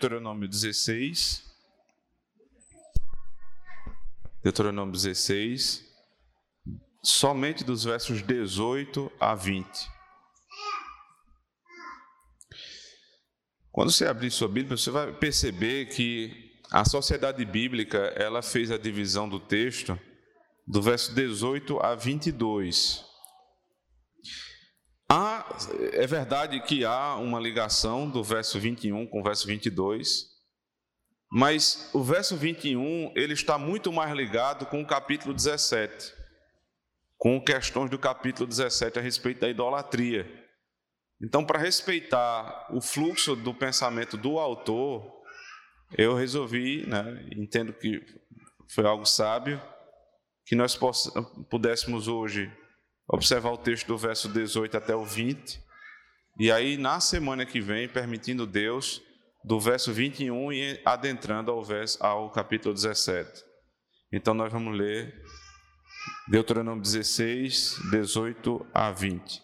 Deuteronômio 16. Deuteronômio 16, somente dos versos 18 a 20. Quando você abrir sua Bíblia, você vai perceber que a sociedade bíblica, ela fez a divisão do texto do verso 18 a 22. Há, é verdade que há uma ligação do verso 21 com o verso 22, mas o verso 21 ele está muito mais ligado com o capítulo 17, com questões do capítulo 17 a respeito da idolatria. Então, para respeitar o fluxo do pensamento do autor, eu resolvi, né, entendo que foi algo sábio, que nós pudéssemos hoje observar o texto do verso 18 até o 20. E aí, na semana que vem, permitindo Deus, do verso 21 e adentrando ao, verso, ao capítulo 17. Então, nós vamos ler Deuteronômio 16, 18 a 20.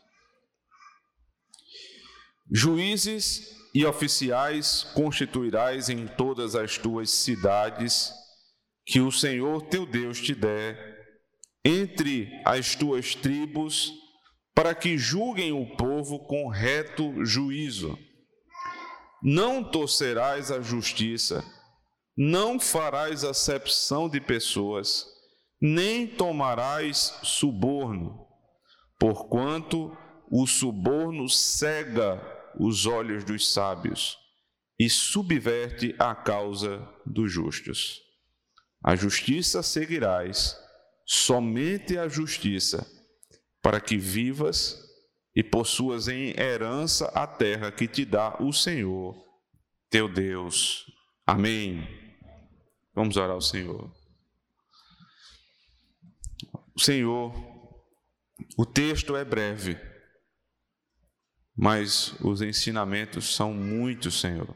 Juízes e oficiais constituirás em todas as tuas cidades, que o Senhor teu Deus te der entre as tuas tribos, para que julguem o povo com reto juízo. Não torcerás a justiça, não farás acepção de pessoas, nem tomarás suborno, porquanto o suborno cega os olhos dos sábios e subverte a causa dos justos. A justiça seguirás somente a justiça, para que vivas e possuas em herança a terra que te dá o Senhor, teu Deus. Amém. Vamos orar ao Senhor. Senhor, o texto é breve, mas os ensinamentos são muitos, Senhor.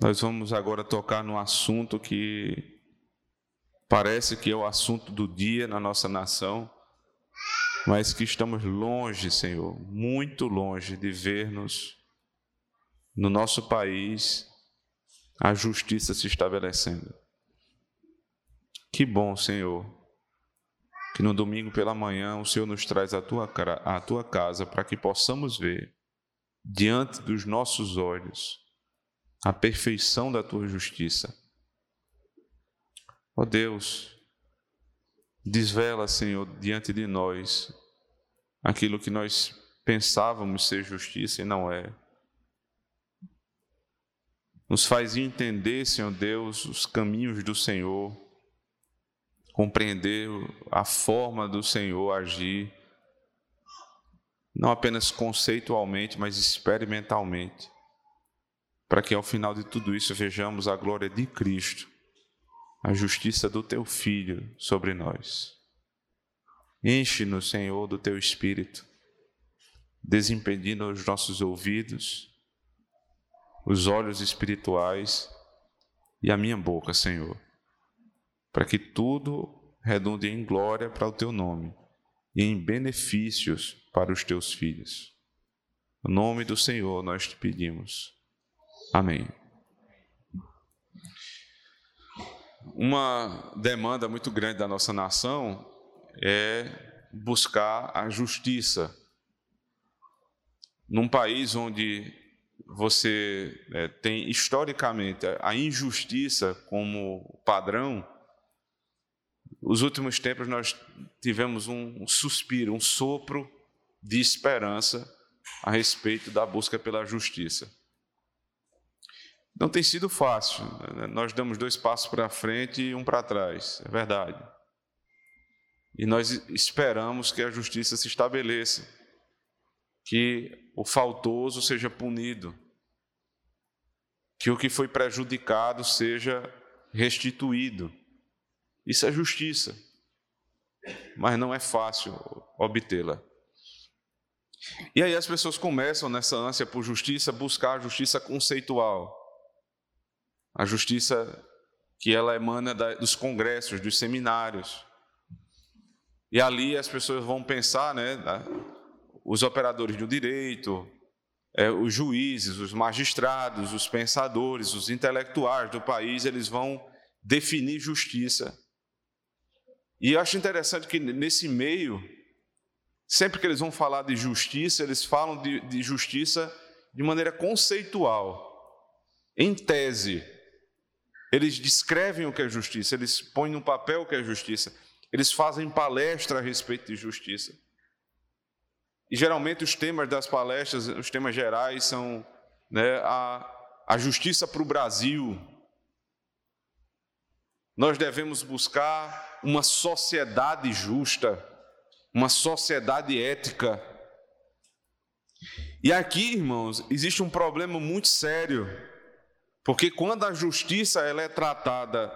Nós vamos agora tocar no assunto que parece que é o assunto do dia na nossa nação, mas que estamos longe, Senhor, muito longe de ver-nos no nosso país a justiça se estabelecendo. Que bom, Senhor, que no domingo pela manhã o Senhor nos traz a tua, a tua casa para que possamos ver diante dos nossos olhos a perfeição da tua justiça Ó oh Deus, desvela, Senhor, diante de nós aquilo que nós pensávamos ser justiça e não é. Nos faz entender, Senhor Deus, os caminhos do Senhor, compreender a forma do Senhor agir, não apenas conceitualmente, mas experimentalmente, para que ao final de tudo isso vejamos a glória de Cristo a justiça do teu Filho sobre nós. Enche-nos, Senhor, do teu Espírito, desimpedindo os nossos ouvidos, os olhos espirituais e a minha boca, Senhor, para que tudo redunde em glória para o teu nome e em benefícios para os teus filhos. No nome do Senhor nós te pedimos. Amém. Uma demanda muito grande da nossa nação é buscar a justiça. Num país onde você é, tem historicamente a injustiça como padrão, os últimos tempos nós tivemos um suspiro, um sopro de esperança a respeito da busca pela justiça. Não tem sido fácil. Né? Nós damos dois passos para frente e um para trás, é verdade. E nós esperamos que a justiça se estabeleça, que o faltoso seja punido, que o que foi prejudicado seja restituído. Isso é justiça, mas não é fácil obtê-la. E aí as pessoas começam nessa ânsia por justiça, buscar a justiça conceitual a justiça que ela emana dos congressos, dos seminários. E ali as pessoas vão pensar, né, os operadores do direito, é, os juízes, os magistrados, os pensadores, os intelectuais do país, eles vão definir justiça. E eu acho interessante que nesse meio, sempre que eles vão falar de justiça, eles falam de, de justiça de maneira conceitual, em tese. Eles descrevem o que é justiça, eles põem no papel o que é justiça, eles fazem palestra a respeito de justiça. E geralmente os temas das palestras, os temas gerais são né, a, a justiça para o Brasil. Nós devemos buscar uma sociedade justa, uma sociedade ética. E aqui, irmãos, existe um problema muito sério, porque quando a justiça ela é tratada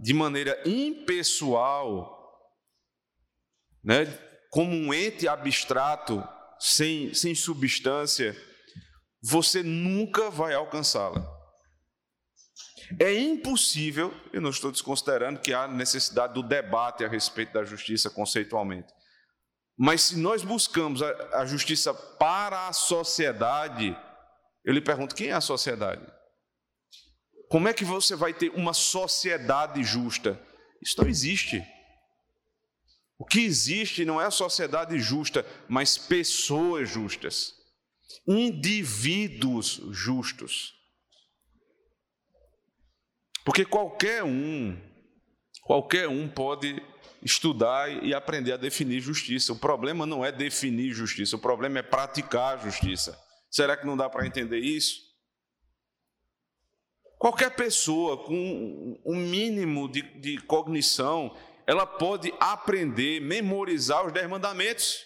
de maneira impessoal, né, como um ente abstrato, sem, sem substância, você nunca vai alcançá-la. É impossível, eu não estou desconsiderando que há necessidade do debate a respeito da justiça conceitualmente. Mas se nós buscamos a, a justiça para a sociedade, eu lhe pergunto: quem é a sociedade? Como é que você vai ter uma sociedade justa? Isso não existe. O que existe não é a sociedade justa, mas pessoas justas, indivíduos justos. Porque qualquer um, qualquer um pode estudar e aprender a definir justiça. O problema não é definir justiça, o problema é praticar justiça. Será que não dá para entender isso? Qualquer pessoa com um mínimo de, de cognição ela pode aprender, memorizar os dez mandamentos.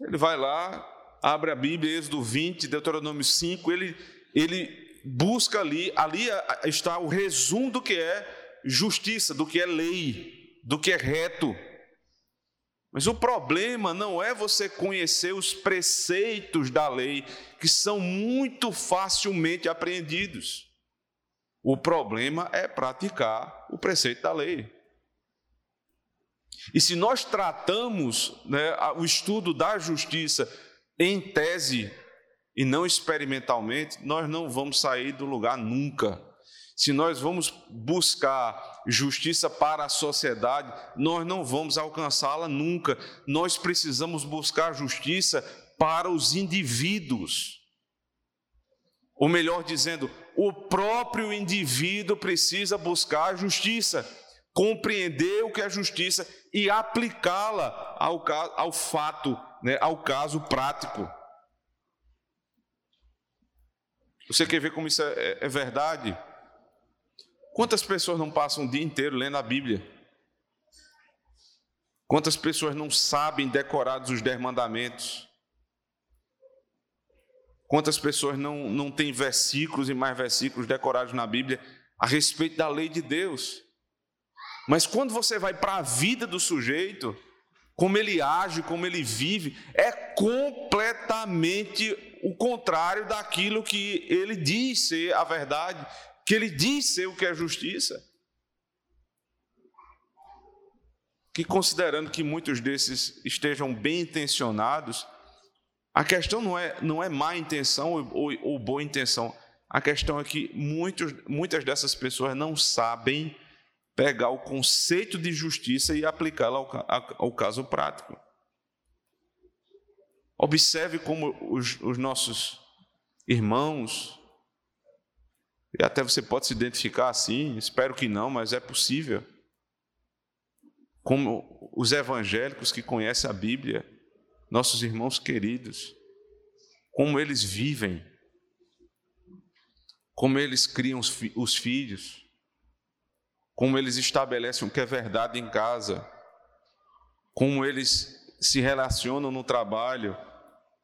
Ele vai lá, abre a Bíblia, Êxodo 20, Deuteronômio 5, ele, ele busca ali, ali está o resumo do que é justiça, do que é lei, do que é reto. Mas o problema não é você conhecer os preceitos da lei, que são muito facilmente apreendidos. O problema é praticar o preceito da lei. E se nós tratamos né, o estudo da justiça em tese e não experimentalmente, nós não vamos sair do lugar nunca. Se nós vamos buscar justiça para a sociedade, nós não vamos alcançá-la nunca. Nós precisamos buscar justiça para os indivíduos. Ou melhor dizendo, o próprio indivíduo precisa buscar a justiça, compreender o que é justiça e aplicá-la ao, ao fato, né, ao caso prático. Você quer ver como isso é, é, é verdade? Quantas pessoas não passam o dia inteiro lendo a Bíblia? Quantas pessoas não sabem decorados os dez mandamentos? Quantas pessoas não, não têm versículos e mais versículos decorados na Bíblia a respeito da lei de Deus? Mas quando você vai para a vida do sujeito, como ele age, como ele vive, é completamente o contrário daquilo que ele diz ser a verdade, que ele diz ser o que é justiça. Que considerando que muitos desses estejam bem intencionados, a questão não é, não é má intenção ou, ou boa intenção. A questão é que muitos, muitas dessas pessoas não sabem pegar o conceito de justiça e aplicá-lo ao, ao, caso prático. Observe como os, os nossos irmãos, e até você pode se identificar assim, espero que não, mas é possível. Como os evangélicos que conhecem a Bíblia, nossos irmãos queridos, como eles vivem, como eles criam os, fi os filhos, como eles estabelecem o que é verdade em casa, como eles se relacionam no trabalho,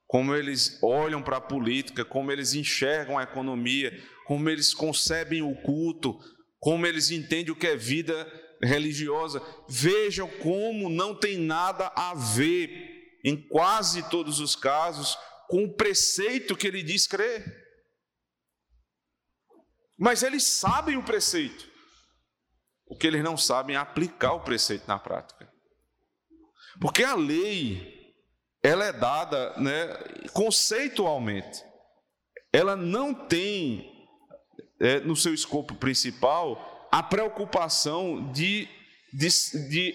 como eles olham para a política, como eles enxergam a economia, como eles concebem o culto, como eles entendem o que é vida religiosa. Vejam como não tem nada a ver em quase todos os casos, com o preceito que ele diz crer. Mas eles sabem o preceito. O que eles não sabem é aplicar o preceito na prática. Porque a lei, ela é dada né, conceitualmente. Ela não tem é, no seu escopo principal a preocupação de, de, de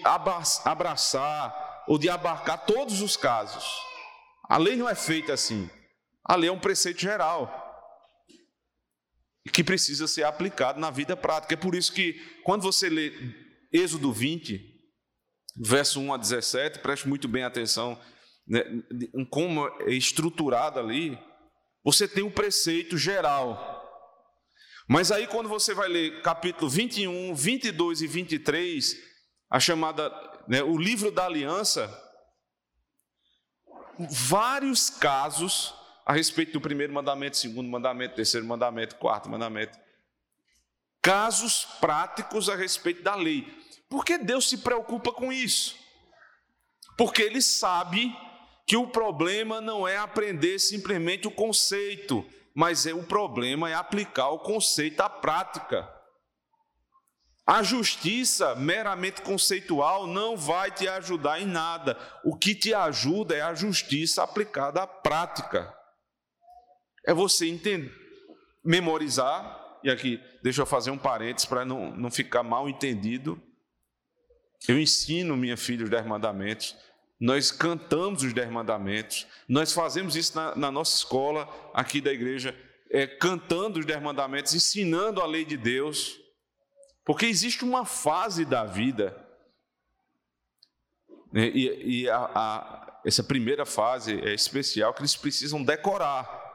abraçar ou de abarcar todos os casos. A lei não é feita assim. A lei é um preceito geral que precisa ser aplicado na vida prática. É por isso que, quando você lê Êxodo 20, verso 1 a 17, preste muito bem atenção né, em como é estruturado ali, você tem o um preceito geral. Mas aí, quando você vai ler capítulo 21, 22 e 23, a chamada, né, o livro da aliança, vários casos a respeito do primeiro mandamento, segundo mandamento, terceiro mandamento, quarto mandamento. Casos práticos a respeito da lei. Por que Deus se preocupa com isso? Porque Ele sabe que o problema não é aprender simplesmente o conceito, mas é o problema é aplicar o conceito à prática. A justiça meramente conceitual não vai te ajudar em nada. O que te ajuda é a justiça aplicada à prática é você entender, memorizar, e aqui deixa eu fazer um parênteses para não, não ficar mal entendido. Eu ensino minha filha os dez mandamentos, nós cantamos os dez mandamentos, nós fazemos isso na, na nossa escola aqui da igreja, é, cantando os dez mandamentos, ensinando a lei de Deus, porque existe uma fase da vida, né, e, e a, a, essa primeira fase é especial que eles precisam decorar.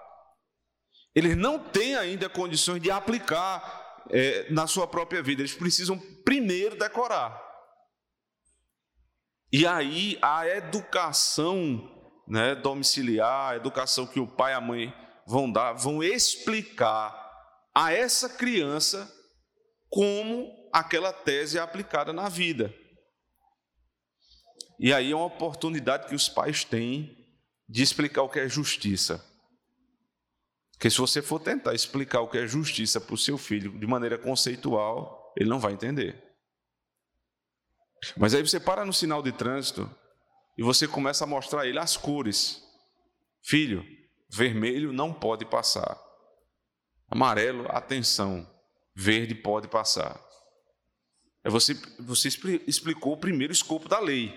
Eles não têm ainda condições de aplicar é, na sua própria vida, eles precisam primeiro decorar. E aí a educação né, domiciliar, a educação que o pai e a mãe vão dar, vão explicar a essa criança como aquela tese é aplicada na vida. E aí é uma oportunidade que os pais têm de explicar o que é justiça. Porque se você for tentar explicar o que é justiça para o seu filho de maneira conceitual, ele não vai entender. Mas aí você para no sinal de trânsito e você começa a mostrar a ele as cores. Filho, vermelho não pode passar. Amarelo, atenção. Verde pode passar. É você, você explicou o primeiro escopo da lei.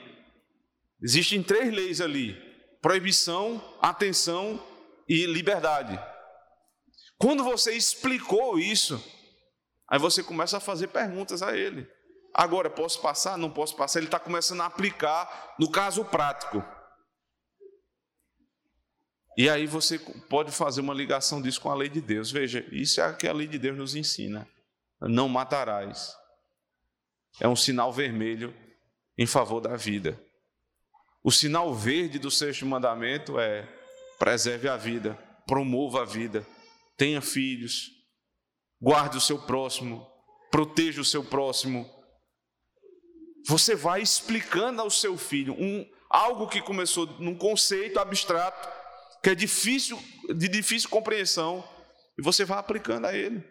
Existem três leis ali: proibição, atenção e liberdade. Quando você explicou isso, aí você começa a fazer perguntas a ele. Agora, posso passar? Não posso passar? Ele está começando a aplicar no caso prático. E aí você pode fazer uma ligação disso com a lei de Deus. Veja, isso é o que a lei de Deus nos ensina. Não matarás. É um sinal vermelho em favor da vida. O sinal verde do sexto mandamento é preserve a vida, promova a vida tenha filhos, guarde o seu próximo, proteja o seu próximo. Você vai explicando ao seu filho um, algo que começou num conceito abstrato, que é difícil, de difícil compreensão, e você vai aplicando a ele.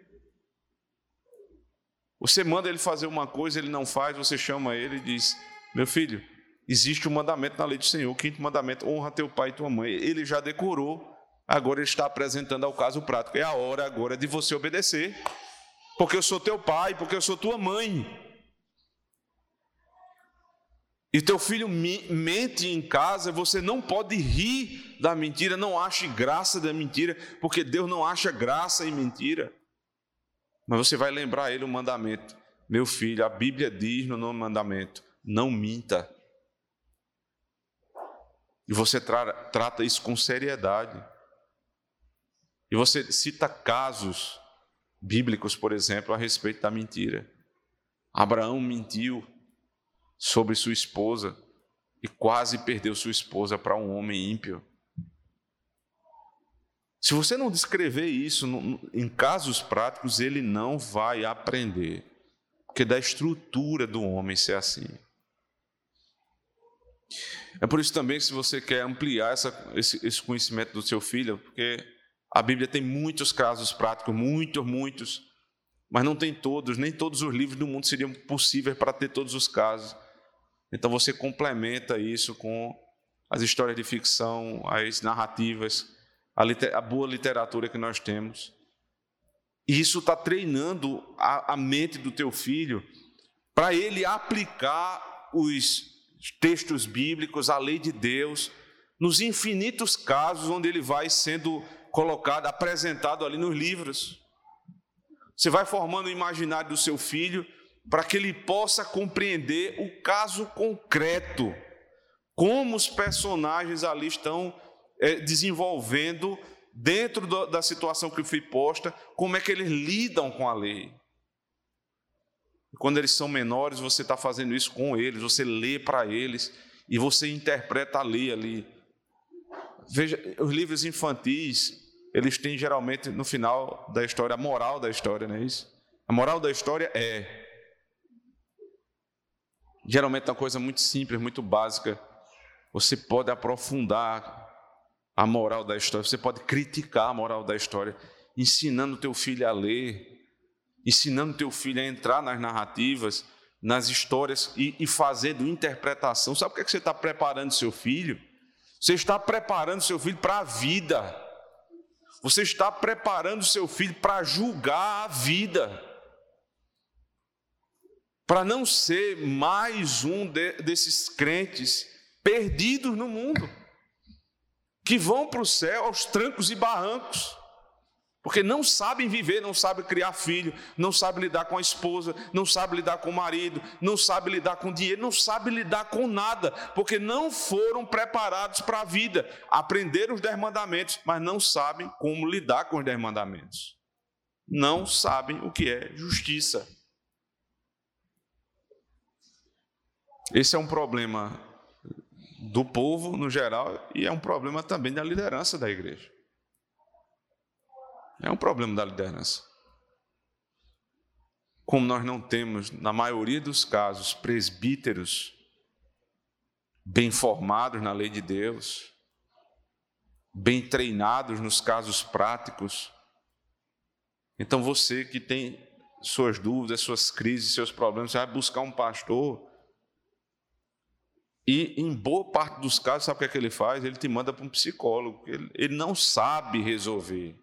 Você manda ele fazer uma coisa, ele não faz, você chama ele e diz: Meu filho, existe um mandamento na lei do Senhor, o quinto mandamento, honra teu pai e tua mãe. Ele já decorou, Agora ele está apresentando ao caso prático. É a hora agora de você obedecer. Porque eu sou teu pai, porque eu sou tua mãe. E teu filho mente em casa, você não pode rir da mentira, não ache graça da mentira, porque Deus não acha graça em mentira. Mas você vai lembrar ele o mandamento. Meu filho, a Bíblia diz no nome mandamento: não minta. E você tra trata isso com seriedade. E você cita casos bíblicos, por exemplo, a respeito da mentira. Abraão mentiu sobre sua esposa e quase perdeu sua esposa para um homem ímpio. Se você não descrever isso em casos práticos, ele não vai aprender, porque da estrutura do homem ser assim. É por isso também que se você quer ampliar essa, esse, esse conhecimento do seu filho, porque a Bíblia tem muitos casos práticos, muitos, muitos, mas não tem todos, nem todos os livros do mundo seriam possíveis para ter todos os casos. Então você complementa isso com as histórias de ficção, as narrativas, a, a boa literatura que nós temos. E isso está treinando a, a mente do teu filho para ele aplicar os textos bíblicos, a lei de Deus, nos infinitos casos onde ele vai sendo colocado, apresentado ali nos livros. Você vai formando o imaginário do seu filho para que ele possa compreender o caso concreto, como os personagens ali estão é, desenvolvendo dentro do, da situação que foi posta, como é que eles lidam com a lei. Quando eles são menores, você está fazendo isso com eles, você lê para eles e você interpreta a lei ali. Veja, os livros infantis, eles têm geralmente no final da história a moral da história, não é isso? A moral da história é. Geralmente é uma coisa muito simples, muito básica. Você pode aprofundar a moral da história, você pode criticar a moral da história, ensinando teu filho a ler, ensinando teu filho a entrar nas narrativas, nas histórias e, e fazendo interpretação. Sabe o que, é que você está preparando seu filho? Você está preparando seu filho para a vida. Você está preparando seu filho para julgar a vida. Para não ser mais um de, desses crentes perdidos no mundo, que vão para o céu aos trancos e barrancos. Porque não sabem viver, não sabem criar filho, não sabem lidar com a esposa, não sabem lidar com o marido, não sabem lidar com dinheiro, não sabem lidar com nada, porque não foram preparados para a vida. Aprenderam os dez mandamentos, mas não sabem como lidar com os dez mandamentos. Não sabem o que é justiça. Esse é um problema do povo no geral e é um problema também da liderança da igreja. É um problema da liderança. Como nós não temos, na maioria dos casos, presbíteros bem formados na lei de Deus, bem treinados nos casos práticos. Então você que tem suas dúvidas, suas crises, seus problemas, vai buscar um pastor. E em boa parte dos casos, sabe o que, é que ele faz? Ele te manda para um psicólogo. Ele, ele não sabe resolver.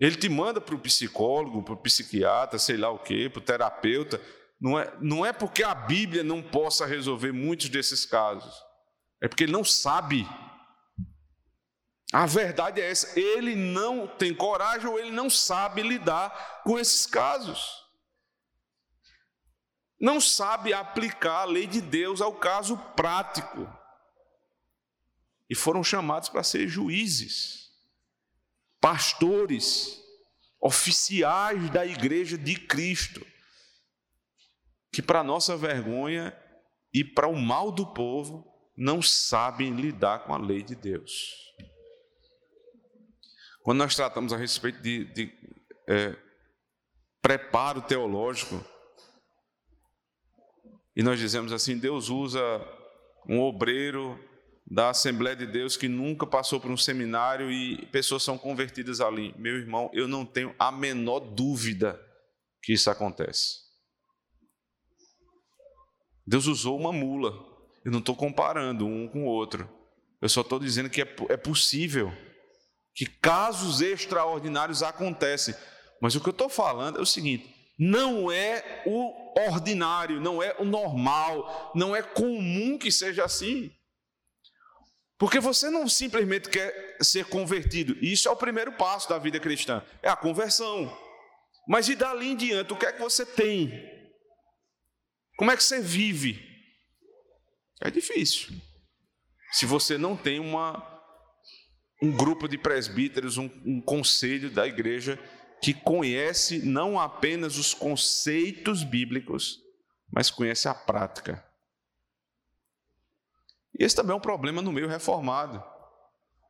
Ele te manda para o psicólogo, para o psiquiatra, sei lá o quê, para o terapeuta. Não é, não é porque a Bíblia não possa resolver muitos desses casos, é porque ele não sabe. A verdade é essa: ele não tem coragem ou ele não sabe lidar com esses casos. Não sabe aplicar a lei de Deus ao caso prático. E foram chamados para ser juízes pastores, oficiais da igreja de Cristo, que, para nossa vergonha e para o mal do povo, não sabem lidar com a lei de Deus. Quando nós tratamos a respeito de, de é, preparo teológico, e nós dizemos assim: Deus usa um obreiro da Assembleia de Deus que nunca passou por um seminário e pessoas são convertidas ali. Meu irmão, eu não tenho a menor dúvida que isso acontece. Deus usou uma mula. Eu não estou comparando um com o outro. Eu só estou dizendo que é, é possível que casos extraordinários acontecem. Mas o que eu estou falando é o seguinte: não é o ordinário, não é o normal, não é comum que seja assim. Porque você não simplesmente quer ser convertido. Isso é o primeiro passo da vida cristã, é a conversão. Mas e dali em diante, o que é que você tem? Como é que você vive? É difícil. Se você não tem uma, um grupo de presbíteros, um, um conselho da igreja que conhece não apenas os conceitos bíblicos, mas conhece a prática. E esse também é um problema no meio reformado,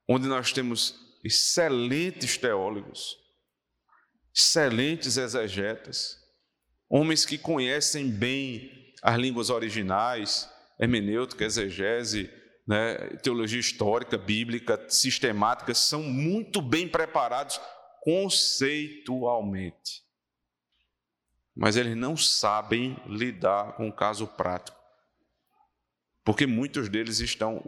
onde nós temos excelentes teólogos, excelentes exegetas, homens que conhecem bem as línguas originais, hermenêutica, exegese, né, teologia histórica, bíblica, sistemática, são muito bem preparados conceitualmente. Mas eles não sabem lidar com o caso prático. porque muitos deles estão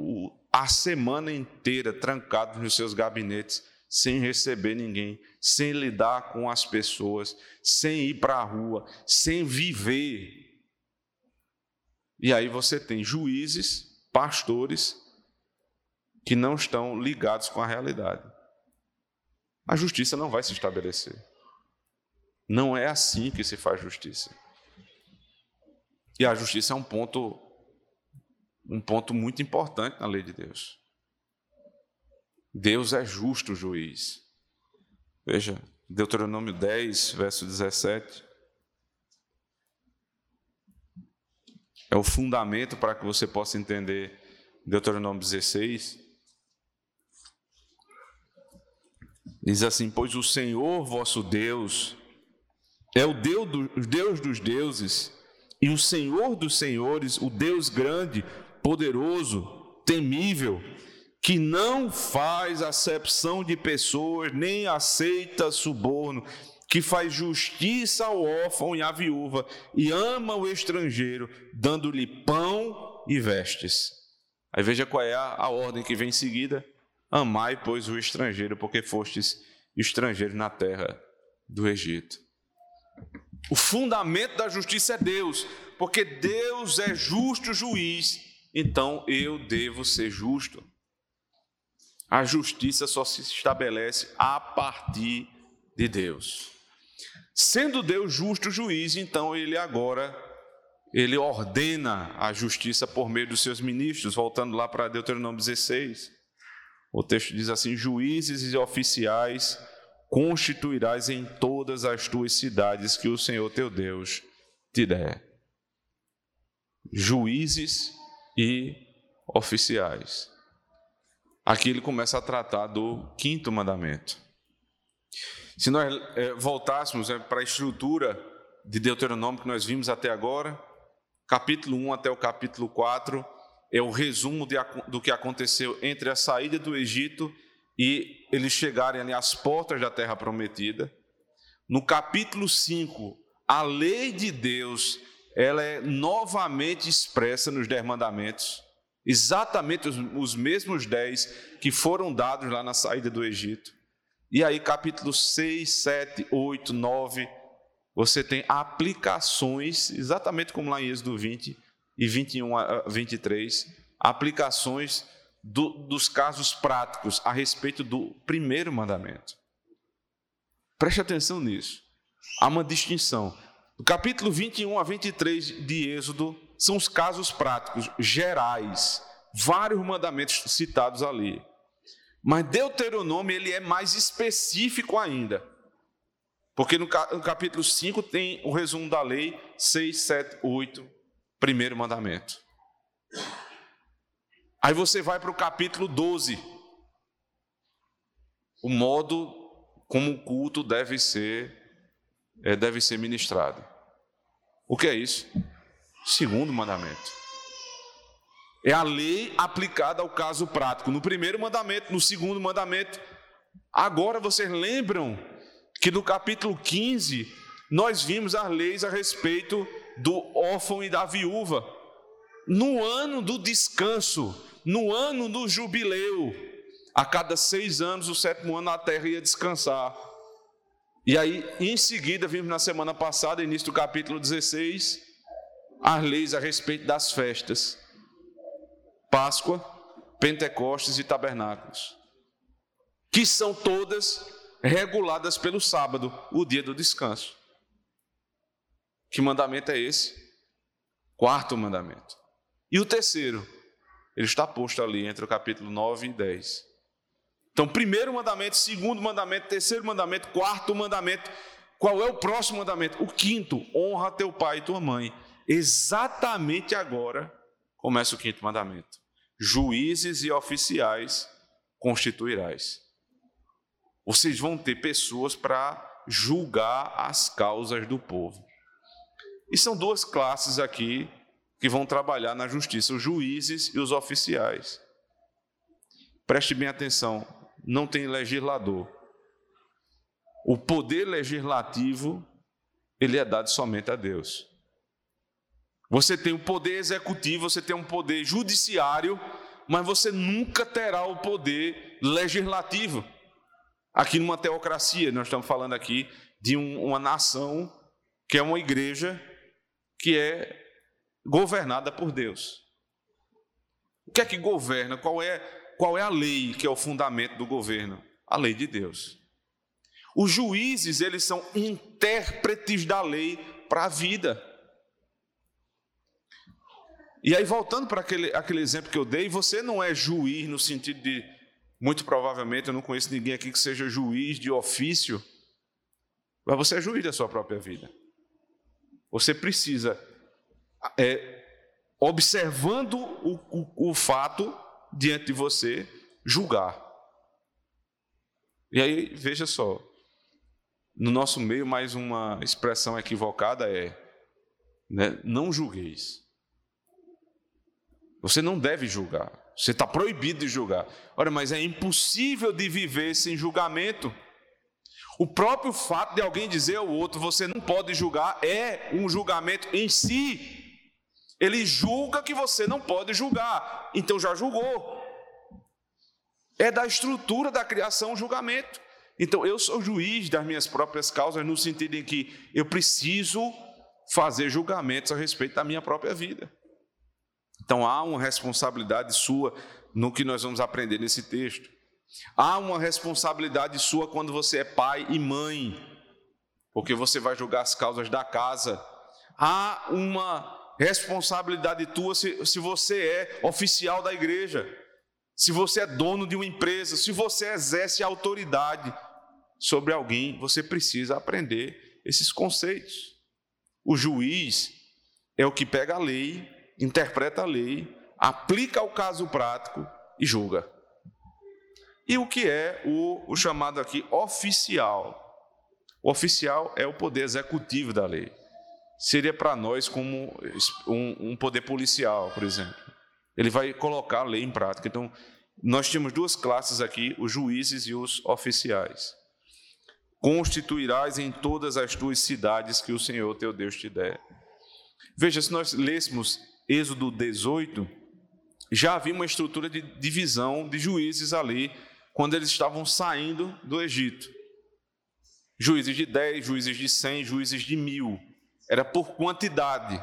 a semana inteira trancados nos seus gabinetes, sem receber ninguém, sem lidar com as pessoas, sem ir para a rua, sem viver. E aí você tem juízes, pastores, que não estão ligados com a realidade. A justiça não vai se estabelecer. Não é assim que se faz justiça. E a justiça é um ponto um ponto muito importante na lei de Deus. Deus é justo juiz. Veja, Deuteronômio 10, verso 17. É o fundamento para que você possa entender Deuteronômio 16. Diz assim: Pois o Senhor vosso Deus é o Deus, do, Deus dos deuses e o Senhor dos senhores, o Deus grande, poderoso, temível, que não faz acepção de pessoas, nem aceita suborno, que faz justiça ao órfão e à viúva, e ama o estrangeiro, dando-lhe pão e vestes. Aí veja qual é a, ordem que vem em seguida: amai, pois, o estrangeiro, porque fostes estrangeiros na terra do Egito. O fundamento da justiça é Deus, porque Deus é justo juiz então eu devo ser justo. A justiça só se estabelece a partir de Deus. Sendo Deus justo juiz, então ele agora ele ordena a justiça por meio dos seus ministros, voltando lá para Deuteronômio 16. O texto diz assim: Juízes e oficiais constituirás em todas as tuas cidades que o Senhor teu Deus te der. Juízes e oficiais. Aqui ele começa a tratar do quinto mandamento. Se nós é, voltássemos é, para a estrutura de Deuteronômio que nós vimos até agora, capítulo 1 até o capítulo 4 é o resumo de, do que aconteceu entre a saída do Egito e eles chegarem ali às portas da terra prometida. No capítulo 5, a lei de Deus ela é novamente expressa nos Dez Mandamentos, exatamente os, os mesmos dez que foram dados lá na saída do Egito. E aí, capítulos 6, 7, 8, 9, você tem aplicações, exatamente como lá em Êxodo 20 e 21 a 23, aplicações do, dos casos práticos a respeito do primeiro mandamento. Preste atenção nisso. Há uma distinção. Do capítulo 21 a 23 de Êxodo são os casos práticos gerais, vários mandamentos citados ali. Mas Deuteronômio ele é mais específico ainda. Porque no capítulo 5 tem o resumo da lei 6, 7, 8, primeiro mandamento. Aí você vai para o capítulo 12. O modo como o culto deve ser é, deve ser ministrado. O que é isso? Segundo mandamento. É a lei aplicada ao caso prático. No primeiro mandamento, no segundo mandamento. Agora vocês lembram que no capítulo 15 nós vimos as leis a respeito do órfão e da viúva. No ano do descanso, no ano do jubileu, a cada seis anos, o sétimo ano, a terra ia descansar. E aí, em seguida, vimos na semana passada, início do capítulo 16, as leis a respeito das festas: Páscoa, Pentecostes e Tabernáculos, que são todas reguladas pelo sábado, o dia do descanso. Que mandamento é esse? Quarto mandamento. E o terceiro? Ele está posto ali entre o capítulo 9 e 10. Então, primeiro mandamento, segundo mandamento, terceiro mandamento, quarto mandamento. Qual é o próximo mandamento? O quinto, honra teu pai e tua mãe. Exatamente agora começa o quinto mandamento. Juízes e oficiais constituirás. Vocês vão ter pessoas para julgar as causas do povo. E são duas classes aqui que vão trabalhar na justiça: os juízes e os oficiais. Preste bem atenção, não tem legislador. O poder legislativo, ele é dado somente a Deus. Você tem o poder executivo, você tem um poder judiciário, mas você nunca terá o poder legislativo. Aqui numa teocracia, nós estamos falando aqui de um, uma nação que é uma igreja que é governada por Deus. O que é que governa? Qual é, qual é a lei que é o fundamento do governo? A lei de Deus. Os juízes, eles são intérpretes da lei para a vida. E aí, voltando para aquele, aquele exemplo que eu dei, você não é juiz no sentido de, muito provavelmente, eu não conheço ninguém aqui que seja juiz de ofício, mas você é juiz da sua própria vida. Você precisa, é, observando o, o, o fato diante de você, julgar. E aí, veja só, no nosso meio, mais uma expressão equivocada é: né, não julgueis. Você não deve julgar. Você está proibido de julgar. Ora, mas é impossível de viver sem julgamento. O próprio fato de alguém dizer ao outro, você não pode julgar, é um julgamento em si. Ele julga que você não pode julgar, então já julgou. É da estrutura da criação o julgamento. Então eu sou juiz das minhas próprias causas, no sentido em que eu preciso fazer julgamentos a respeito da minha própria vida. Então há uma responsabilidade sua no que nós vamos aprender nesse texto. Há uma responsabilidade sua quando você é pai e mãe, porque você vai julgar as causas da casa. Há uma responsabilidade tua se, se você é oficial da igreja, se você é dono de uma empresa, se você exerce autoridade sobre alguém, você precisa aprender esses conceitos. O juiz é o que pega a lei interpreta a lei, aplica ao caso prático e julga. E o que é o, o chamado aqui oficial? O oficial é o poder executivo da lei. Seria para nós como um, um poder policial, por exemplo. Ele vai colocar a lei em prática. Então, nós temos duas classes aqui, os juízes e os oficiais. Constituirás em todas as tuas cidades que o Senhor teu Deus te der. Veja, se nós lêssemos Êxodo 18, já havia uma estrutura de divisão de juízes ali, quando eles estavam saindo do Egito. Juízes de 10, juízes de 100, juízes de mil. Era por quantidade.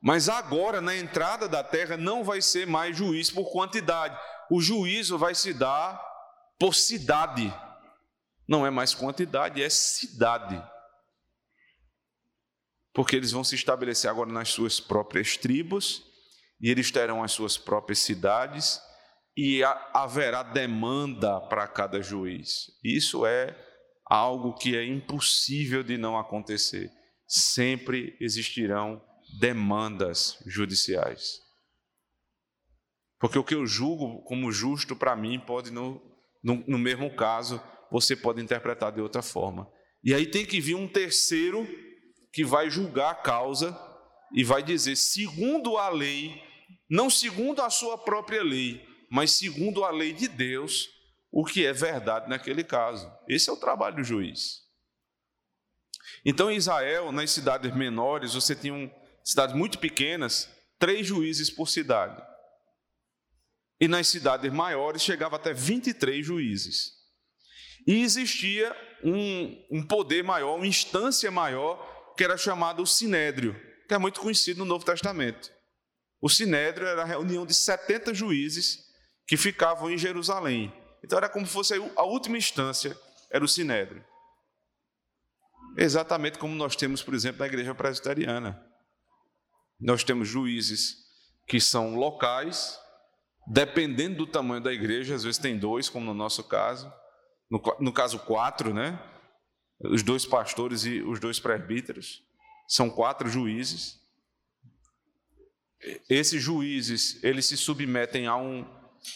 Mas agora, na entrada da terra, não vai ser mais juiz por quantidade. O juízo vai se dar por cidade. Não é mais quantidade, é cidade porque eles vão se estabelecer agora nas suas próprias tribos, e eles terão as suas próprias cidades, e haverá demanda para cada juiz. Isso é algo que é impossível de não acontecer. Sempre existirão demandas judiciais. Porque o que eu julgo como justo para mim pode, no, no, no mesmo caso, você pode interpretar de outra forma. E aí tem que vir um terceiro que vai julgar a causa e vai dizer, segundo a lei, não segundo a sua própria lei, mas segundo a lei de Deus, o que é verdade naquele caso. Esse é o trabalho do juiz. Então, em Israel, nas cidades menores, você tinha um, cidades muito pequenas, três juízes por cidade. E nas cidades maiores chegava até 23 juízes. E existia um, um poder maior, uma instância maior que era chamado o Sinédrio, que é muito conhecido no Novo Testamento. O Sinédrio era a reunião de 70 juízes que ficavam em Jerusalém. Então era como se fosse a última instância, era o Sinédrio. Exatamente como nós temos, por exemplo, na igreja presbiteriana. Nós temos juízes que são locais, dependendo do tamanho da igreja, às vezes tem dois, como no nosso caso, no, no caso quatro, né? os dois pastores e os dois presbíteros, são quatro juízes. Esses juízes, eles se submetem a um,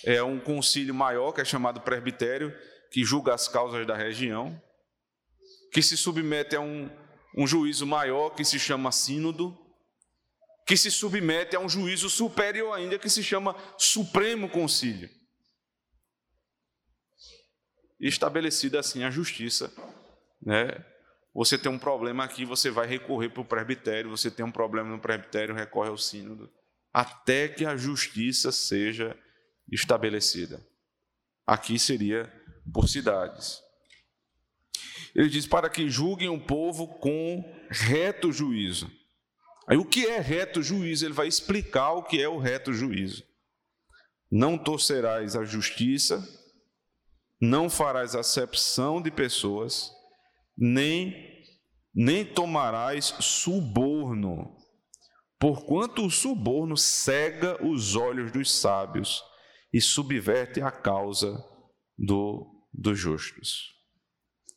é, um concílio maior, que é chamado presbitério, que julga as causas da região, que se submete a um, um juízo maior, que se chama sínodo, que se submete a um juízo superior ainda, que se chama Supremo Concílio. E estabelecida assim a justiça né, você tem um problema aqui, você vai recorrer para o presbitério, você tem um problema no presbitério, recorre ao sínodo, até que a justiça seja estabelecida. Aqui seria por cidades. Ele diz: para que julguem o povo com reto juízo. Aí o que é reto juízo? Ele vai explicar o que é o reto juízo. Não torcerás a justiça, não farás acepção de pessoas, nem, nem tomarás suborno, porquanto o suborno cega os olhos dos sábios e subverte a causa do, dos justos.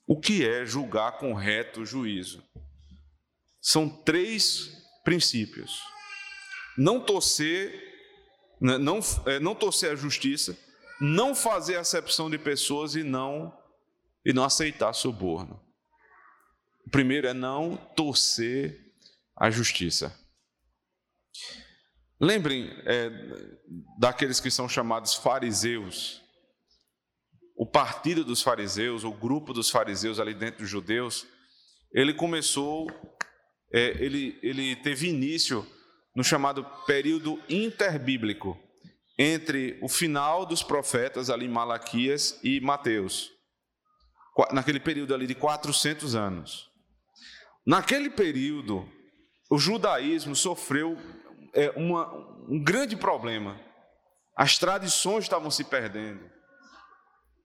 O que é julgar com reto juízo? São três princípios. Não torcer, né, não, é, não torcer a justiça, não fazer acepção de pessoas e não, e não aceitar suborno. O primeiro é não torcer a justiça. Lembrem é, daqueles que são chamados fariseus. O partido dos fariseus, o grupo dos fariseus ali dentro dos judeus, ele começou é, ele, ele teve início no chamado período interbíblico, entre o final dos profetas, ali Malaquias e Mateus, naquele período ali de 400 anos. Naquele período, o judaísmo sofreu é, uma, um grande problema. As tradições estavam se perdendo.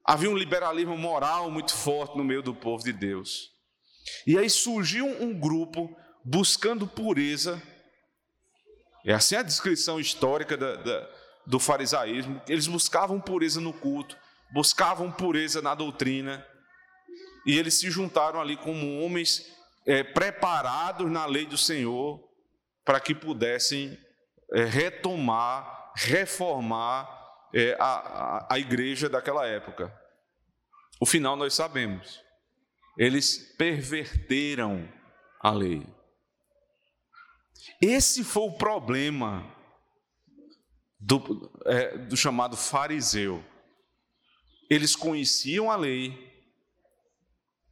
Havia um liberalismo moral muito forte no meio do povo de Deus. E aí surgiu um grupo buscando pureza. É assim a descrição histórica da, da, do farisaísmo. Eles buscavam pureza no culto, buscavam pureza na doutrina, e eles se juntaram ali como homens é, preparados na lei do Senhor para que pudessem é, retomar, reformar é, a, a, a igreja daquela época. O final nós sabemos. Eles perverteram a lei. Esse foi o problema do, é, do chamado fariseu. Eles conheciam a lei,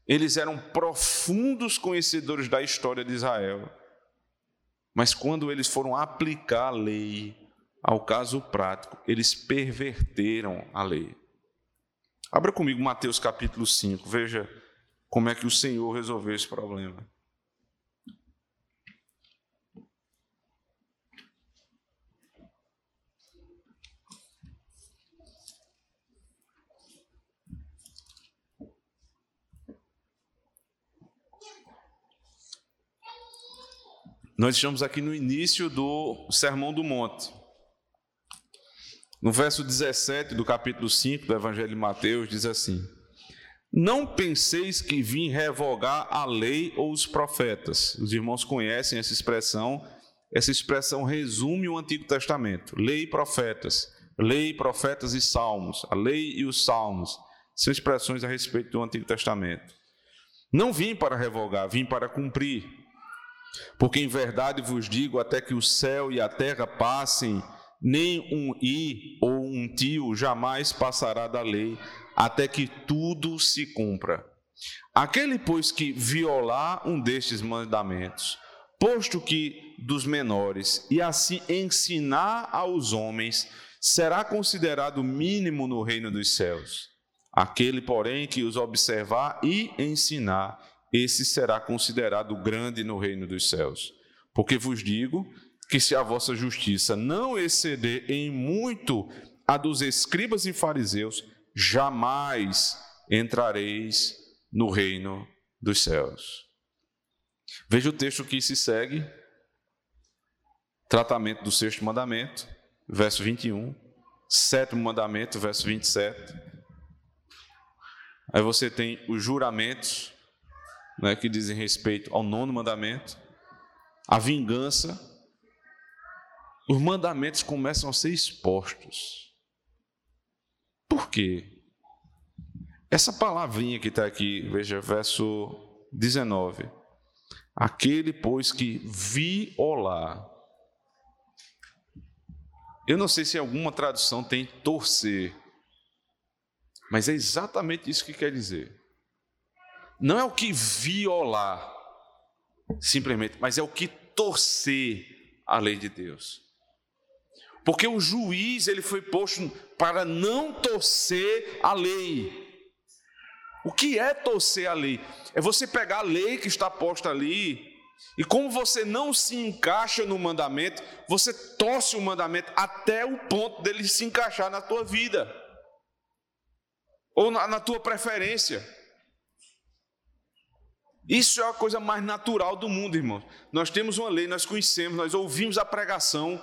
eles eram profundos conhecedores da história de Israel, mas quando eles foram aplicar a lei ao caso prático, eles perverteram a lei. Abra comigo Mateus capítulo 5, veja como é que o Senhor resolveu esse problema. Nós estamos aqui no início do Sermão do Monte. No verso 17 do capítulo 5 do Evangelho de Mateus, diz assim: Não penseis que vim revogar a lei ou os profetas. Os irmãos conhecem essa expressão. Essa expressão resume o Antigo Testamento: lei e profetas, lei, profetas e salmos. A lei e os salmos são expressões a respeito do Antigo Testamento. Não vim para revogar, vim para cumprir. Porque em verdade vos digo: até que o céu e a terra passem, nem um i ou um tio jamais passará da lei, até que tudo se cumpra. Aquele, pois, que violar um destes mandamentos, posto que dos menores, e assim ensinar aos homens, será considerado mínimo no reino dos céus. Aquele, porém, que os observar e ensinar, esse será considerado grande no reino dos céus. Porque vos digo que se a vossa justiça não exceder em muito a dos escribas e fariseus, jamais entrareis no reino dos céus. Veja o texto que se segue, tratamento do sexto mandamento, verso 21, sétimo mandamento, verso 27. Aí você tem os juramentos, né, que dizem respeito ao nono mandamento, a vingança, os mandamentos começam a ser expostos. Por quê? Essa palavrinha que está aqui, veja, verso 19. Aquele, pois, que violar. Eu não sei se alguma tradução tem torcer, mas é exatamente isso que quer dizer não é o que violar, simplesmente, mas é o que torcer a lei de Deus. Porque o juiz ele foi posto para não torcer a lei. O que é torcer a lei? É você pegar a lei que está posta ali e como você não se encaixa no mandamento, você torce o mandamento até o ponto dele se encaixar na tua vida ou na, na tua preferência. Isso é a coisa mais natural do mundo, irmão. Nós temos uma lei, nós conhecemos, nós ouvimos a pregação,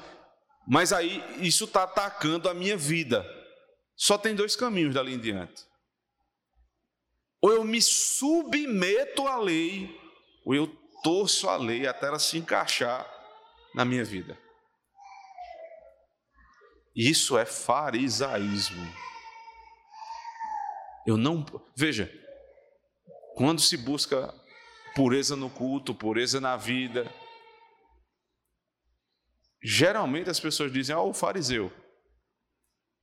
mas aí isso está atacando a minha vida. Só tem dois caminhos dali em diante. Ou eu me submeto à lei, ou eu torço a lei até ela se encaixar na minha vida. Isso é farisaísmo. Eu não. Veja, quando se busca pureza no culto, pureza na vida, geralmente as pessoas dizem, oh, o fariseu.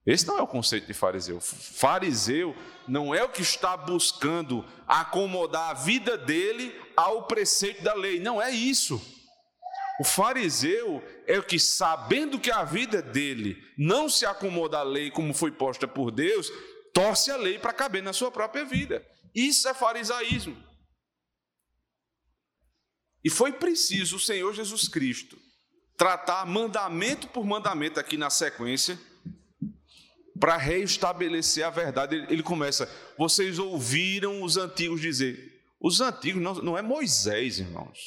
Esse não é o conceito de fariseu. Fariseu não é o que está buscando acomodar a vida dele ao preceito da lei. Não é isso. O fariseu é o que, sabendo que a vida dele não se acomoda à lei como foi posta por Deus, torce a lei para caber na sua própria vida. Isso é farisaísmo. E foi preciso o Senhor Jesus Cristo tratar mandamento por mandamento aqui na sequência para reestabelecer a verdade. Ele começa: vocês ouviram os antigos dizer. Os antigos não, não é Moisés, irmãos.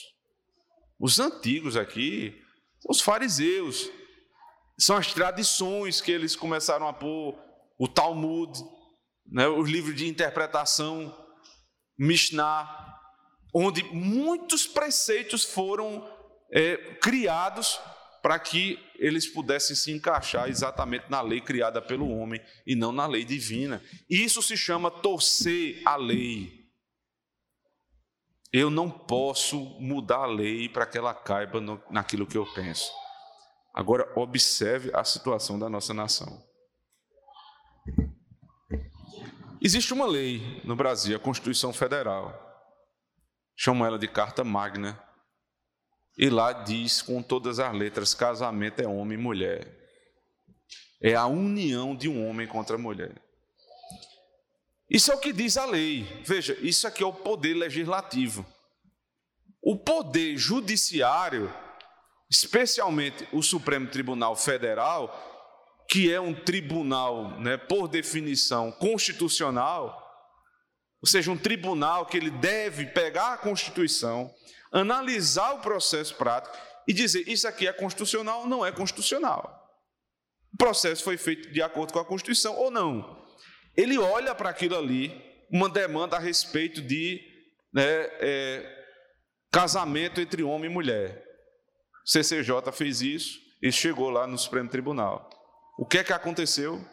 Os antigos aqui os fariseus. São as tradições que eles começaram a pôr, o Talmud, né, os livros de interpretação, Mishnah, onde muitos preceitos foram é, criados para que eles pudessem se encaixar exatamente na lei criada pelo homem e não na lei divina. Isso se chama torcer a lei. Eu não posso mudar a lei para que ela caiba no, naquilo que eu penso. Agora, observe a situação da nossa nação. Existe uma lei no Brasil, a Constituição Federal. Chamam ela de Carta Magna e lá diz com todas as letras: casamento é homem e mulher. É a união de um homem contra a mulher. Isso é o que diz a lei. Veja, isso aqui é o poder legislativo. O poder judiciário, especialmente o Supremo Tribunal Federal, que é um tribunal, né, por definição, constitucional, ou seja, um tribunal que ele deve pegar a Constituição, analisar o processo prático e dizer: isso aqui é constitucional ou não é constitucional. O processo foi feito de acordo com a Constituição ou não. Ele olha para aquilo ali, uma demanda a respeito de né, é, casamento entre homem e mulher. O CCJ fez isso e chegou lá no Supremo Tribunal. O que é que aconteceu?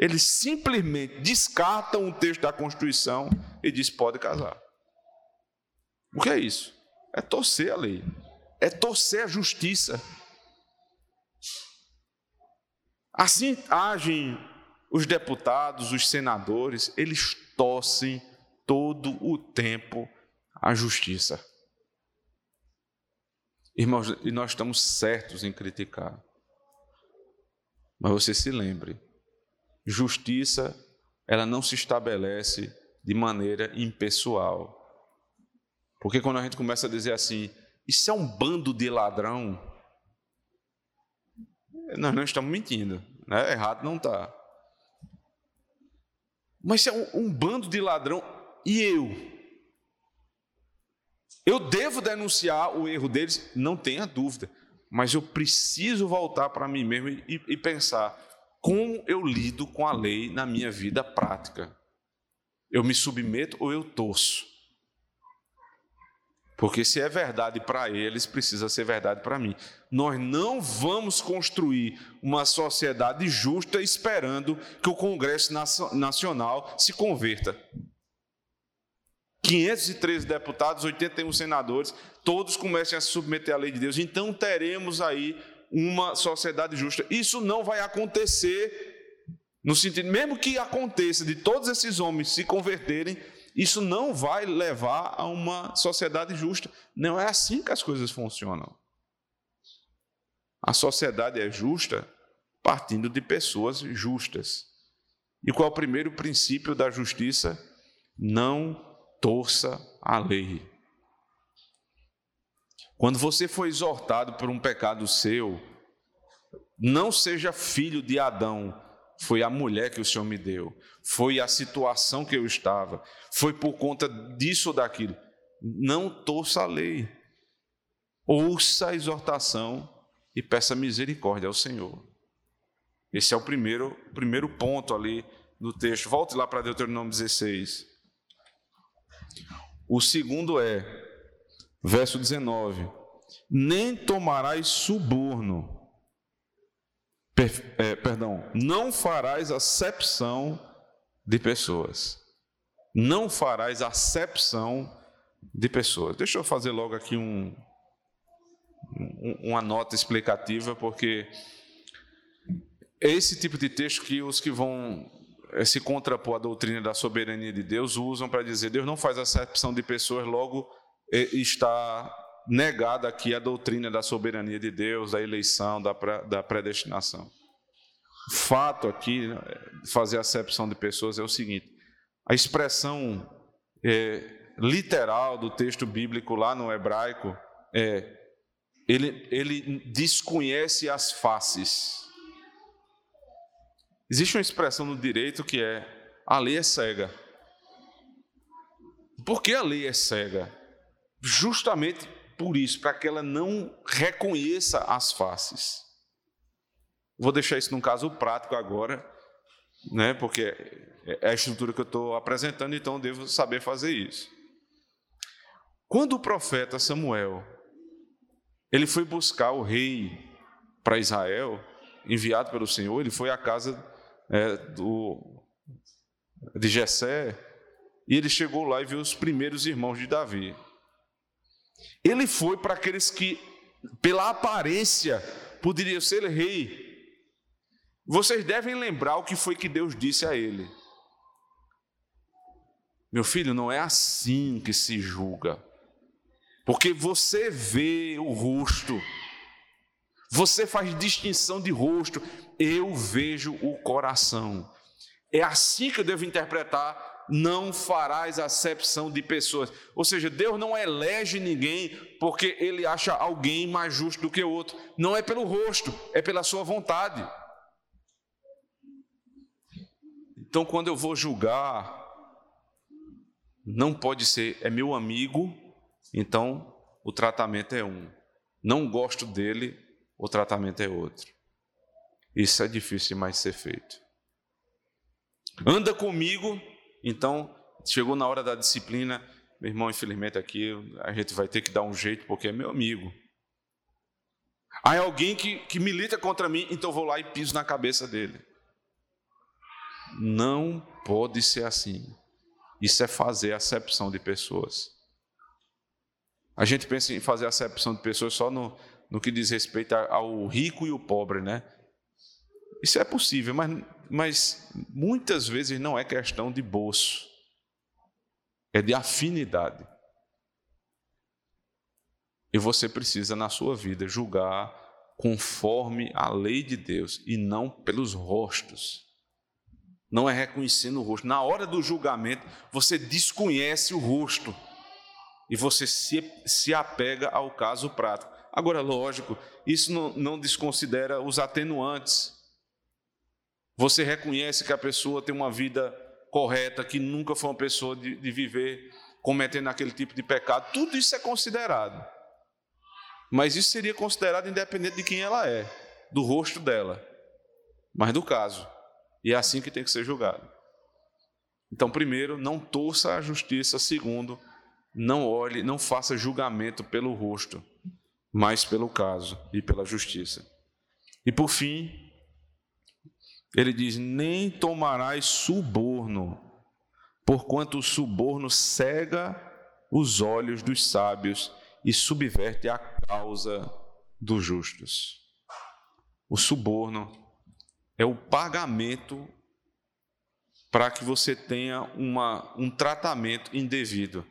Eles simplesmente descartam o texto da Constituição e diz pode casar. O que é isso? É torcer a lei, é torcer a justiça. Assim agem os deputados, os senadores, eles torcem todo o tempo a justiça. Irmãos, e nós estamos certos em criticar. Mas você se lembre, justiça, ela não se estabelece de maneira impessoal. Porque quando a gente começa a dizer assim, isso é um bando de ladrão, nós não estamos mentindo, né? errado não está. Mas é um, um bando de ladrão e eu? Eu devo denunciar o erro deles, não tenha dúvida, mas eu preciso voltar para mim mesmo e, e pensar como eu lido com a lei na minha vida prática. Eu me submeto ou eu torço? Porque se é verdade para eles, precisa ser verdade para mim. Nós não vamos construir uma sociedade justa esperando que o Congresso Nacional se converta. 513 deputados, 81 senadores, todos comecem a se submeter à lei de Deus. Então teremos aí uma sociedade justa. Isso não vai acontecer no sentido, mesmo que aconteça de todos esses homens se converterem, isso não vai levar a uma sociedade justa. Não é assim que as coisas funcionam. A sociedade é justa partindo de pessoas justas. E qual é o primeiro princípio da justiça? Não torça a lei. Quando você foi exortado por um pecado seu, não seja filho de Adão, foi a mulher que o Senhor me deu, foi a situação que eu estava, foi por conta disso ou daquilo. Não torça a lei. Ouça a exortação e peça misericórdia ao Senhor. Esse é o primeiro, primeiro ponto ali no texto. Volte lá para Deuteronômio 16. O segundo é, verso 19: Nem tomarás suborno. Per, é, perdão, não farás acepção de pessoas. Não farás acepção de pessoas. Deixa eu fazer logo aqui um, uma nota explicativa, porque é esse tipo de texto que os que vão eh, se contrapor à doutrina da soberania de Deus usam para dizer Deus não faz acepção de pessoas, logo está negada aqui a doutrina da soberania de Deus, da eleição, da, da predestinação. O fato aqui, fazer acepção de pessoas, é o seguinte: a expressão é, literal do texto bíblico lá no hebraico é ele, ele desconhece as faces. Existe uma expressão no direito que é a lei é cega. Por que a lei é cega? Justamente por isso, para que ela não reconheça as faces. Vou deixar isso num caso prático agora, né? Porque é a estrutura que eu estou apresentando, então eu devo saber fazer isso. Quando o profeta Samuel ele foi buscar o rei para Israel, enviado pelo Senhor, ele foi à casa é, do, de Jessé, e ele chegou lá e viu os primeiros irmãos de Davi. Ele foi para aqueles que, pela aparência, poderiam ser rei. Vocês devem lembrar o que foi que Deus disse a ele. Meu filho, não é assim que se julga. Porque você vê o rosto, você faz distinção de rosto, eu vejo o coração. É assim que eu devo interpretar não farás acepção de pessoas. Ou seja, Deus não elege ninguém porque ele acha alguém mais justo do que o outro. Não é pelo rosto, é pela sua vontade. Então, quando eu vou julgar, não pode ser, é meu amigo, então, o tratamento é um. Não gosto dele, o tratamento é outro. Isso é difícil demais de ser feito. Anda comigo, então, chegou na hora da disciplina, meu irmão, infelizmente aqui a gente vai ter que dar um jeito porque é meu amigo. Há alguém que, que milita contra mim, então vou lá e piso na cabeça dele. Não pode ser assim. Isso é fazer acepção de pessoas. A gente pensa em fazer acepção de pessoas só no, no que diz respeito ao rico e o pobre, né? Isso é possível, mas, mas muitas vezes não é questão de bolso, é de afinidade. E você precisa, na sua vida, julgar conforme a lei de Deus e não pelos rostos. Não é reconhecendo o rosto. Na hora do julgamento, você desconhece o rosto e você se, se apega ao caso prático. Agora, lógico, isso não, não desconsidera os atenuantes. Você reconhece que a pessoa tem uma vida correta, que nunca foi uma pessoa de, de viver cometendo aquele tipo de pecado. Tudo isso é considerado. Mas isso seria considerado independente de quem ela é, do rosto dela, mas do caso. E é assim que tem que ser julgado. Então, primeiro, não torça a justiça. Segundo, não olhe, não faça julgamento pelo rosto, mas pelo caso e pela justiça. E por fim, ele diz: Nem tomarás suborno, porquanto o suborno cega os olhos dos sábios e subverte a causa dos justos. O suborno é o pagamento para que você tenha uma, um tratamento indevido.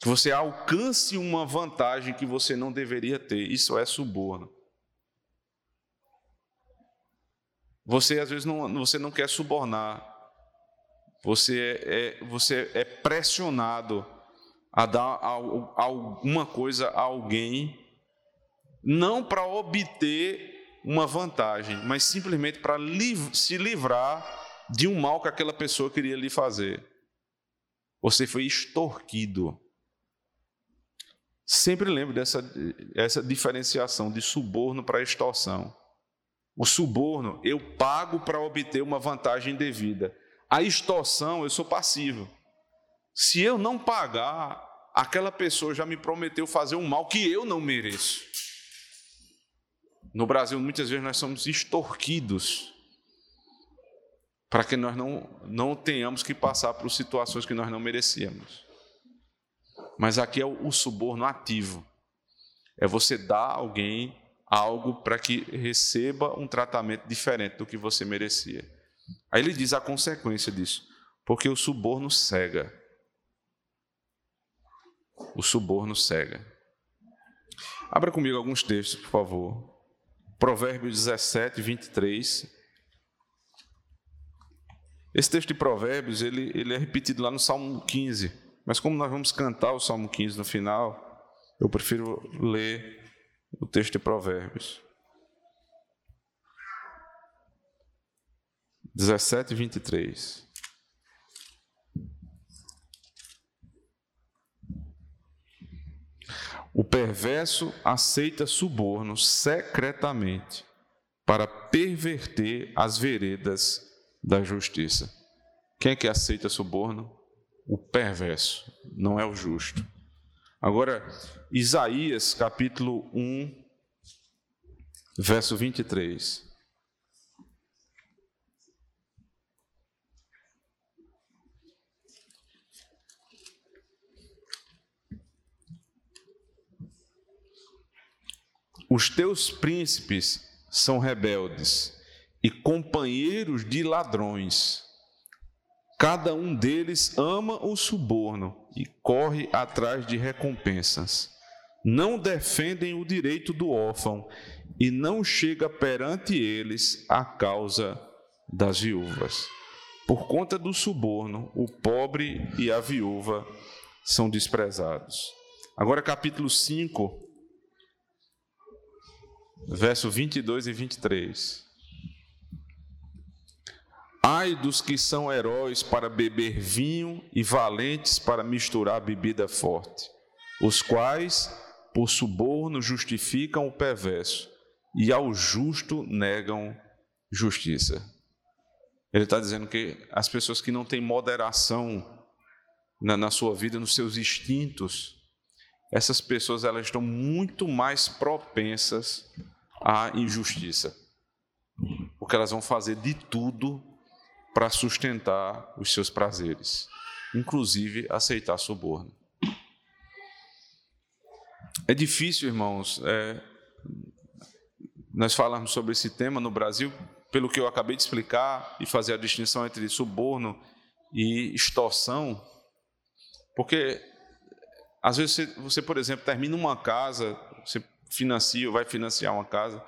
Que você alcance uma vantagem que você não deveria ter. Isso é suborno. Você às vezes não, você não quer subornar. Você é, você é pressionado a dar alguma coisa a alguém, não para obter uma vantagem, mas simplesmente para se livrar de um mal que aquela pessoa queria lhe fazer. Você foi extorquido. Sempre lembre dessa essa diferenciação de suborno para extorsão. O suborno, eu pago para obter uma vantagem devida. A extorsão, eu sou passivo. Se eu não pagar, aquela pessoa já me prometeu fazer um mal que eu não mereço. No Brasil, muitas vezes nós somos extorquidos para que nós não, não tenhamos que passar por situações que nós não merecíamos. Mas aqui é o, o suborno ativo. É você dar a alguém algo para que receba um tratamento diferente do que você merecia. Aí ele diz a consequência disso, porque o suborno cega. O suborno cega. Abra comigo alguns textos, por favor. Provérbios 17, 23. Esse texto de Provérbios, ele, ele é repetido lá no Salmo 15. Mas como nós vamos cantar o Salmo 15 no final, eu prefiro ler o texto de Provérbios. 17, 23. O perverso aceita suborno secretamente para perverter as veredas da justiça. Quem é que aceita suborno? O perverso, não é o justo. Agora, Isaías capítulo 1, verso 23. Os teus príncipes são rebeldes e companheiros de ladrões. Cada um deles ama o suborno e corre atrás de recompensas. Não defendem o direito do órfão e não chega perante eles a causa das viúvas. Por conta do suborno, o pobre e a viúva são desprezados. Agora, capítulo 5, verso 22 e 23. Ai dos que são heróis para beber vinho e valentes para misturar bebida forte, os quais, por suborno, justificam o perverso e ao justo negam justiça. Ele está dizendo que as pessoas que não têm moderação na, na sua vida, nos seus instintos, essas pessoas elas estão muito mais propensas à injustiça, porque elas vão fazer de tudo para sustentar os seus prazeres, inclusive aceitar suborno. É difícil, irmãos, é, nós falarmos sobre esse tema no Brasil, pelo que eu acabei de explicar e fazer a distinção entre suborno e extorsão, porque às vezes você, por exemplo, termina uma casa, você financia ou vai financiar uma casa,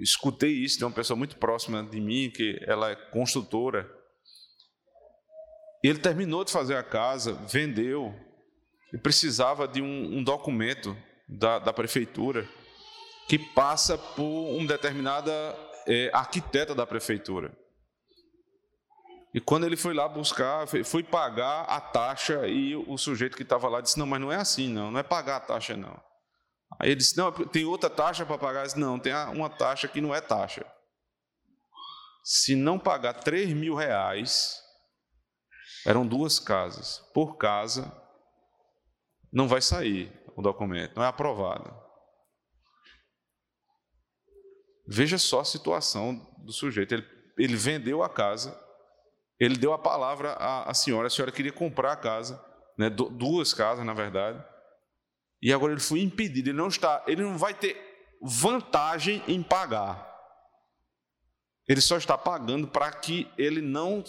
escutei isso de uma pessoa muito próxima de mim, que ela é construtora. Ele terminou de fazer a casa, vendeu, e precisava de um, um documento da, da, prefeitura que passa por uma determinada é, arquiteta da prefeitura. E quando ele foi lá buscar, foi pagar a taxa e o sujeito que estava lá disse: Não, mas não é assim, não, não é pagar a taxa, não. Aí ele disse: Não, tem outra taxa para pagar? Disse, não, tem uma taxa que não é taxa. Se não pagar 3 mil reais, eram duas casas. Por casa, não vai sair o documento, não é aprovado. Veja só a situação do sujeito. Ele, ele vendeu a casa, ele deu a palavra à, à senhora, a senhora queria comprar a casa, né, duas casas, na verdade. E agora ele foi impedido, ele não está, ele não vai ter vantagem em pagar. Ele só está pagando para que ele não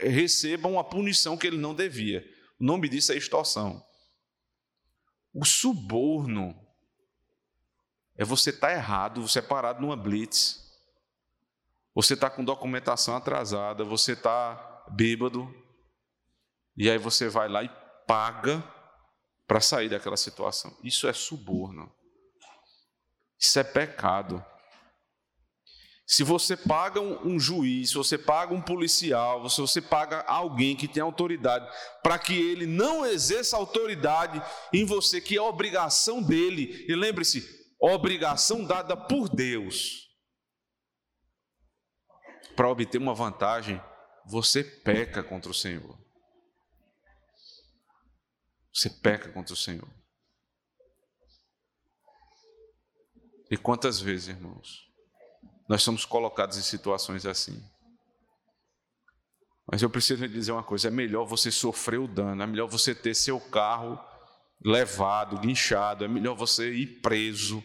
receba uma punição que ele não devia. O nome disso é extorsão. O suborno é você estar tá errado, você é parado numa blitz, você está com documentação atrasada, você está bêbado, e aí você vai lá e paga para sair daquela situação. Isso é suborno. Isso é pecado. Se você paga um, juiz, se você paga um policial, se você paga alguém que tem autoridade, para que ele não exerça autoridade em você, que é obrigação dele, e lembre-se, obrigação dada por Deus, para obter uma vantagem, você peca contra o Senhor. Você peca contra o Senhor. E quantas vezes, irmãos, nós somos colocados em situações assim. Mas eu preciso dizer uma coisa: é melhor você sofrer o dano, é melhor você ter seu carro levado, guinchado, é melhor você ir preso,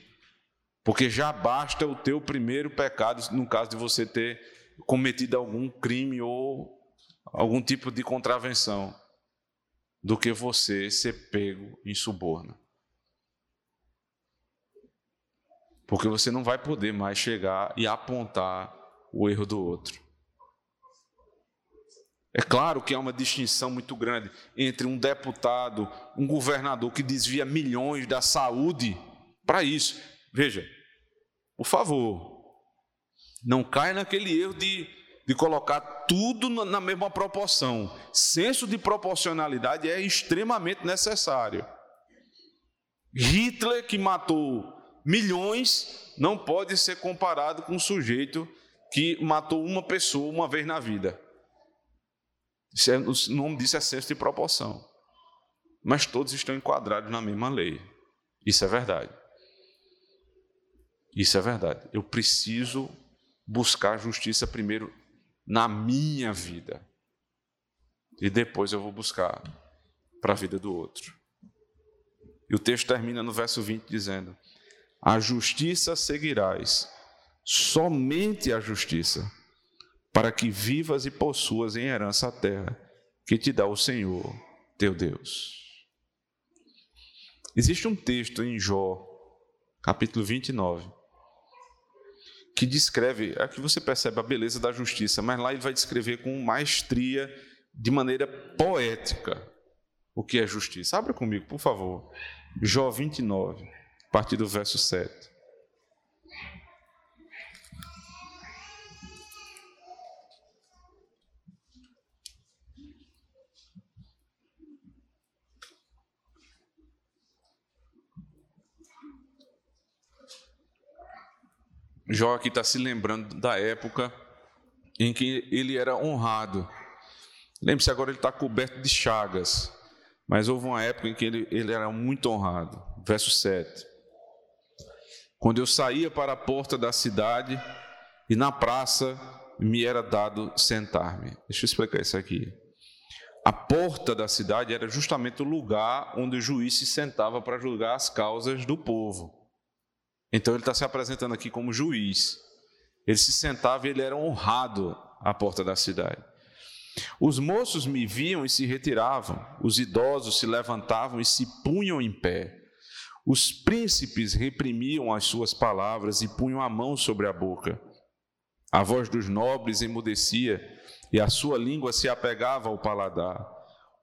porque já basta o teu primeiro pecado, no caso de você ter cometido algum crime ou algum tipo de contravenção, do que você ser pego em suborno. Porque você não vai poder mais chegar e apontar o erro do outro. É claro que há uma distinção muito grande entre um deputado, um governador que desvia milhões da saúde para isso. Veja, por favor, não caia naquele erro de, de colocar tudo na mesma proporção. Senso de proporcionalidade é extremamente necessário. Hitler, que matou milhões não pode ser comparado com um sujeito que matou uma pessoa uma vez na vida. É, o nome disso é senso de proporção. Mas todos estão enquadrados na mesma lei. Isso é verdade. Isso é verdade. Eu preciso buscar justiça primeiro na minha vida. E depois eu vou buscar para a vida do outro. E o texto termina no verso 20 dizendo: a justiça seguirás, somente a justiça, para que vivas e possuas em herança a terra que te dá o Senhor, teu Deus. Existe um texto em Jó, capítulo 29, que descreve, aqui você percebe a beleza da justiça, mas lá ele vai descrever com maestria, de maneira poética, o que é justiça. Abra comigo, por favor. Jó 29 a partir do verso 7. Jó aqui está se lembrando da época em que ele era honrado. Lembre-se, agora ele está coberto de chagas, mas houve uma época em que ele, ele era muito honrado. Verso 7 quando eu saía para a porta da cidade e na praça me era dado sentar-me. Deixa eu explicar isso aqui. A porta da cidade era justamente o lugar onde o juiz se sentava para julgar as causas do povo. Então ele está se apresentando aqui como juiz. Ele se sentava e ele era honrado à porta da cidade. Os moços me viam e se retiravam, os idosos se levantavam e se punham em pé. Os príncipes reprimiam as suas palavras e punham a mão sobre a boca. A voz dos nobres emudecia e a sua língua se apegava ao paladar.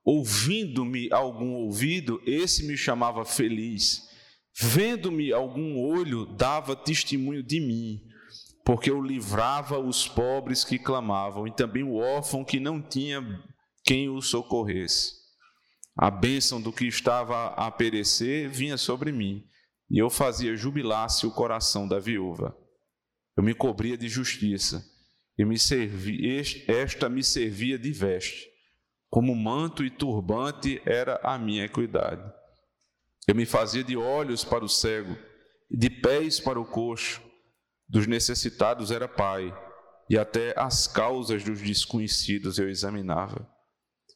Ouvindo-me algum ouvido, esse me chamava feliz. Vendo-me algum olho, dava testemunho de mim, porque eu livrava os pobres que clamavam e também o órfão que não tinha quem o socorresse. A bênção do que estava a perecer vinha sobre mim, e eu fazia jubilar-se o coração da viúva. Eu me cobria de justiça, e me servi, esta me servia de veste. Como manto e turbante era a minha equidade. Eu me fazia de olhos para o cego, de pés para o coxo. Dos necessitados era pai, e até as causas dos desconhecidos eu examinava.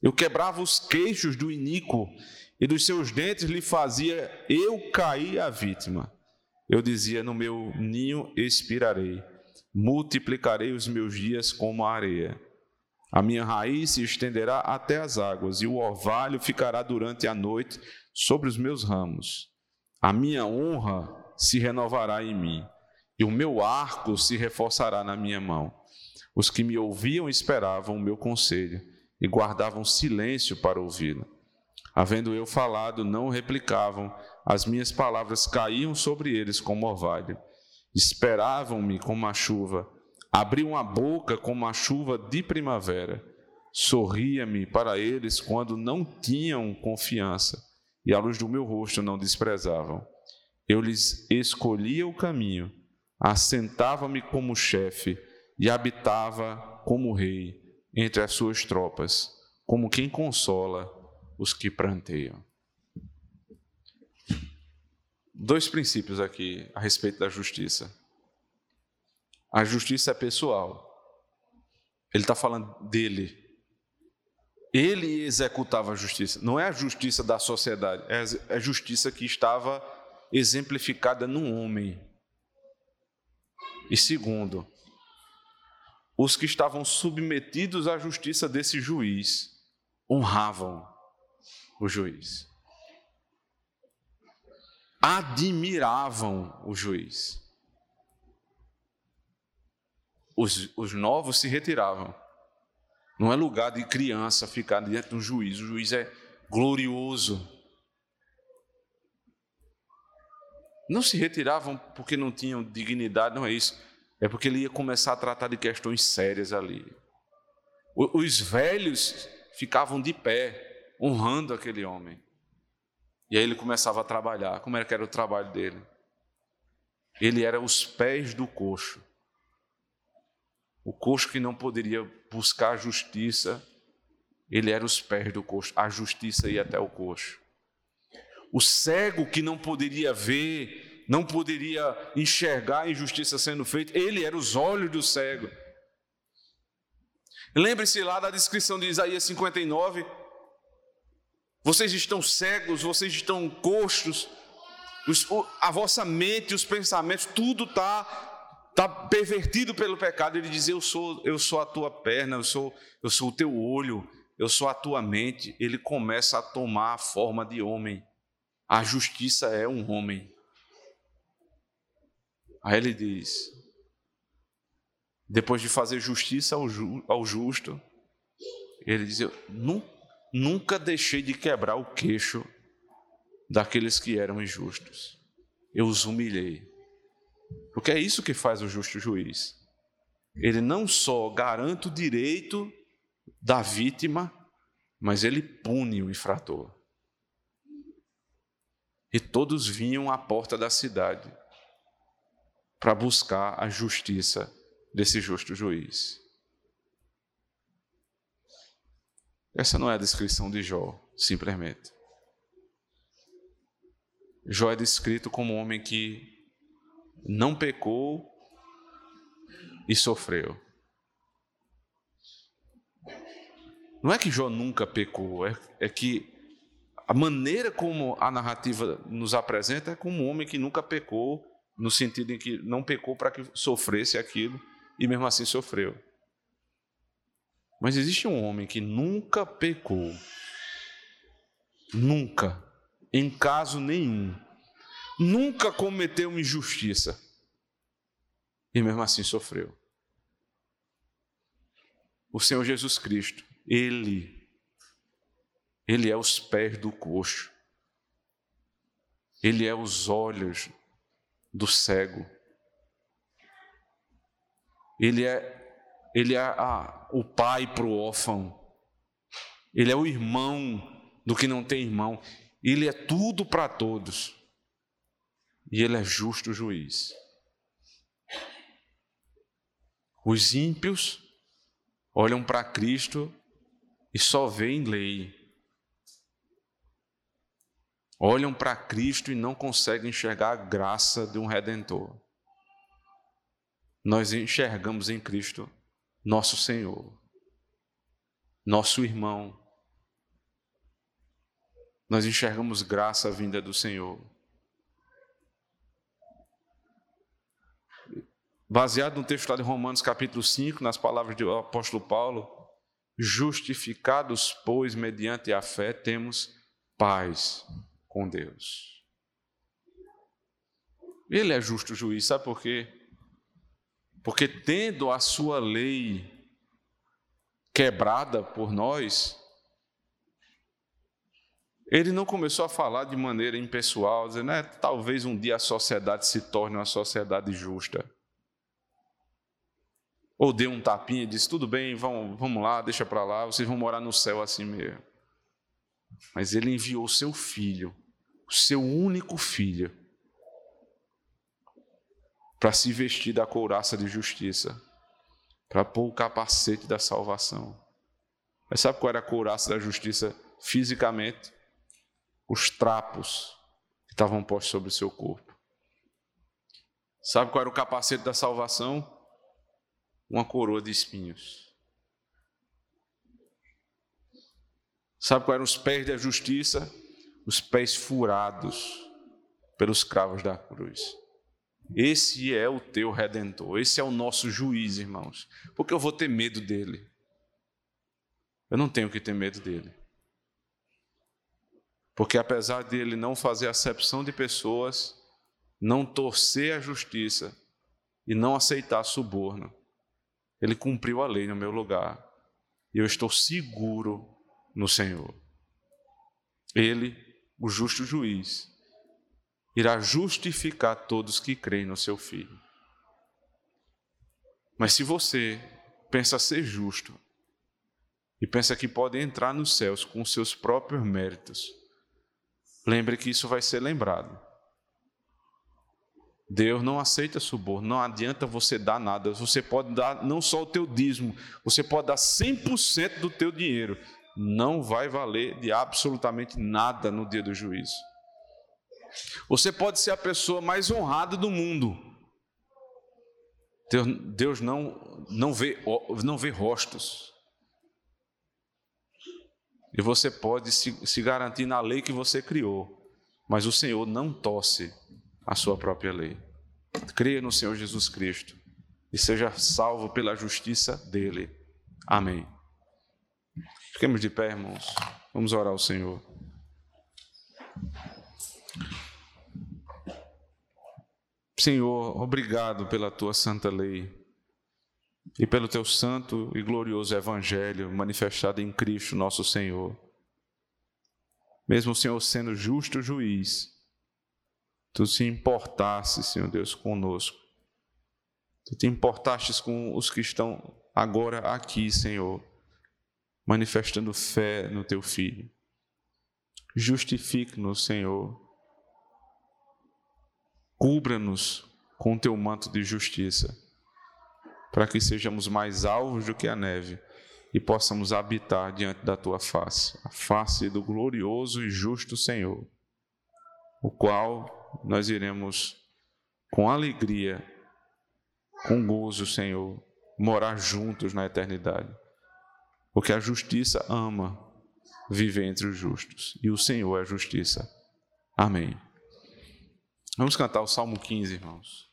Eu quebrava os queixos do iníquo e dos seus dentes lhe fazia eu cair a vítima. Eu dizia: No meu ninho expirarei, multiplicarei os meus dias como a areia. A minha raiz se estenderá até as águas, e o orvalho ficará durante a noite sobre os meus ramos. A minha honra se renovará em mim, e o meu arco se reforçará na minha mão. Os que me ouviam esperavam o meu conselho e guardavam silêncio para ouvi-lo. Havendo eu falado, não replicavam, as minhas palavras caíam sobre eles como orvalho. Esperavam-me como a chuva, abriam a boca como a chuva de primavera. Sorria-me para eles quando não tinham confiança, e a luz do meu rosto não desprezavam. Eu lhes escolhia o caminho, assentava-me como chefe e habitava como rei entre as suas tropas, como quem consola os que pranteiam. Dois princípios aqui a respeito da justiça. A justiça é pessoal. Ele está falando dele. Ele executava a justiça. Não é a justiça da sociedade, é a justiça que estava exemplificada no homem. E segundo, os que estavam submetidos à justiça desse juiz honravam o juiz, admiravam o juiz. Os, os novos se retiravam. Não é lugar de criança ficar diante do juiz. O juiz é glorioso. Não se retiravam porque não tinham dignidade, não é isso. É porque ele ia começar a tratar de questões sérias ali. Os velhos ficavam de pé, honrando aquele homem. E aí ele começava a trabalhar. Como era que era o trabalho dele? Ele era os pés do coxo. O coxo que não poderia buscar a justiça, ele era os pés do coxo. A justiça ia até o coxo o cego que não poderia ver, não poderia enxergar a injustiça sendo feita, ele era os olhos do cego. Lembre-se lá da descrição de Isaías 59. Vocês estão cegos, vocês estão coxos, a vossa mente, os pensamentos, tudo está tá pervertido pelo pecado. Ele diz: Eu sou, eu sou a tua perna, eu sou, eu sou o teu olho, eu sou a tua mente. Ele começa a tomar a forma de homem a justiça é um homem. Aí ele diz: depois de fazer justiça ao, ju, ao justo, ele diz: Eu nunca deixei de quebrar o queixo daqueles que eram injustos. Eu os humilhei. Porque é isso que faz o justo juiz. Ele não só garante o direito da vítima, mas ele pune o infrator e todos vinham à porta da cidade para buscar a justiça desse justo juiz. Essa não é a descrição de Jó, simplesmente. Jó é descrito como um homem que não pecou e sofreu. Não é que Jó nunca pecou, é, é que a maneira como a narrativa nos apresenta é como um homem que nunca pecou, no sentido em que não pecou para que sofresse aquilo e mesmo assim sofreu. Mas existe um homem que nunca pecou, nunca, em caso nenhum, nunca cometeu injustiça e mesmo assim sofreu. O Senhor Jesus Cristo, Ele ele é os pés do coxo. Ele é os olhos do cego. Ele é, ele é a, o pai para o órfão. Ele é o irmão do que não tem irmão. Ele é tudo para todos. E ele é justo juiz. Os ímpios olham para Cristo e só veem lei olham para Cristo e não conseguem enxergar a graça de um redentor. Nós enxergamos em Cristo nosso Senhor, nosso irmão. Nós enxergamos graça vinda do Senhor. Baseado no texto de Romanos capítulo 5, nas palavras do apóstolo Paulo, Justificados, pois, mediante a fé, temos paz com Deus. Ele é justo juiz, sabe por quê? Porque tendo a sua lei quebrada por nós, ele não começou a falar de maneira impessoal, dizendo, né, talvez um dia a sociedade se torne uma sociedade justa. Ou deu um tapinha e disse: tudo bem, vamos, vamos lá, deixa para lá, vocês vão morar no céu assim mesmo. Mas ele enviou seu filho, o seu único filho, para se vestir da couraça de justiça, para pôr o capacete da salvação. Mas sabe qual era a couraça da justiça fisicamente? Os trapos que estavam postos sobre o seu corpo. Sabe qual era o capacete da salvação? uma coroa de espinhos. Sabe quais eram os pés da justiça? Os pés furados pelos cravos da cruz. Esse é o teu redentor, esse é o nosso juiz, irmãos. Porque eu vou ter medo dele. Eu não tenho que ter medo dele. Porque apesar dele não fazer acepção de pessoas, não torcer a justiça e não aceitar suborno, ele cumpriu a lei no meu lugar. E eu estou seguro no Senhor. Ele, o justo juiz, irá justificar todos que creem no seu Filho. Mas se você pensa ser justo e pensa que pode entrar nos céus com seus próprios méritos, lembre que isso vai ser lembrado Deus não aceita suborno, não adianta você dar nada. Você pode dar não só o teu dízimo, você pode dar 100% do teu dinheiro. Não vai valer de absolutamente nada no dia do juízo. Você pode ser a pessoa mais honrada do mundo. Deus, não, não, vê, não vê rostos. E você pode se, se garantir na lei que você criou. Mas o Senhor não tosse a sua própria lei. Creia no Senhor Jesus Cristo e seja salvo pela justiça dele. Amém. Fiquemos de pé, irmãos. Vamos orar ao Senhor. Senhor, obrigado pela tua santa lei e pelo teu santo e glorioso evangelho manifestado em Cristo, nosso Senhor. Mesmo o Senhor sendo justo juiz, Tu se importaste, Senhor Deus, conosco. Tu te importastes com os que estão agora aqui, Senhor, manifestando fé no Teu Filho. Justifique-nos, Senhor. Cubra-nos com Teu manto de justiça, para que sejamos mais alvos do que a neve e possamos habitar diante da Tua face, a face do glorioso e justo Senhor, o qual nós iremos com alegria, com gozo, Senhor, morar juntos na eternidade. Porque a justiça ama viver entre os justos e o Senhor é justiça. Amém. Vamos cantar o Salmo 15, irmãos.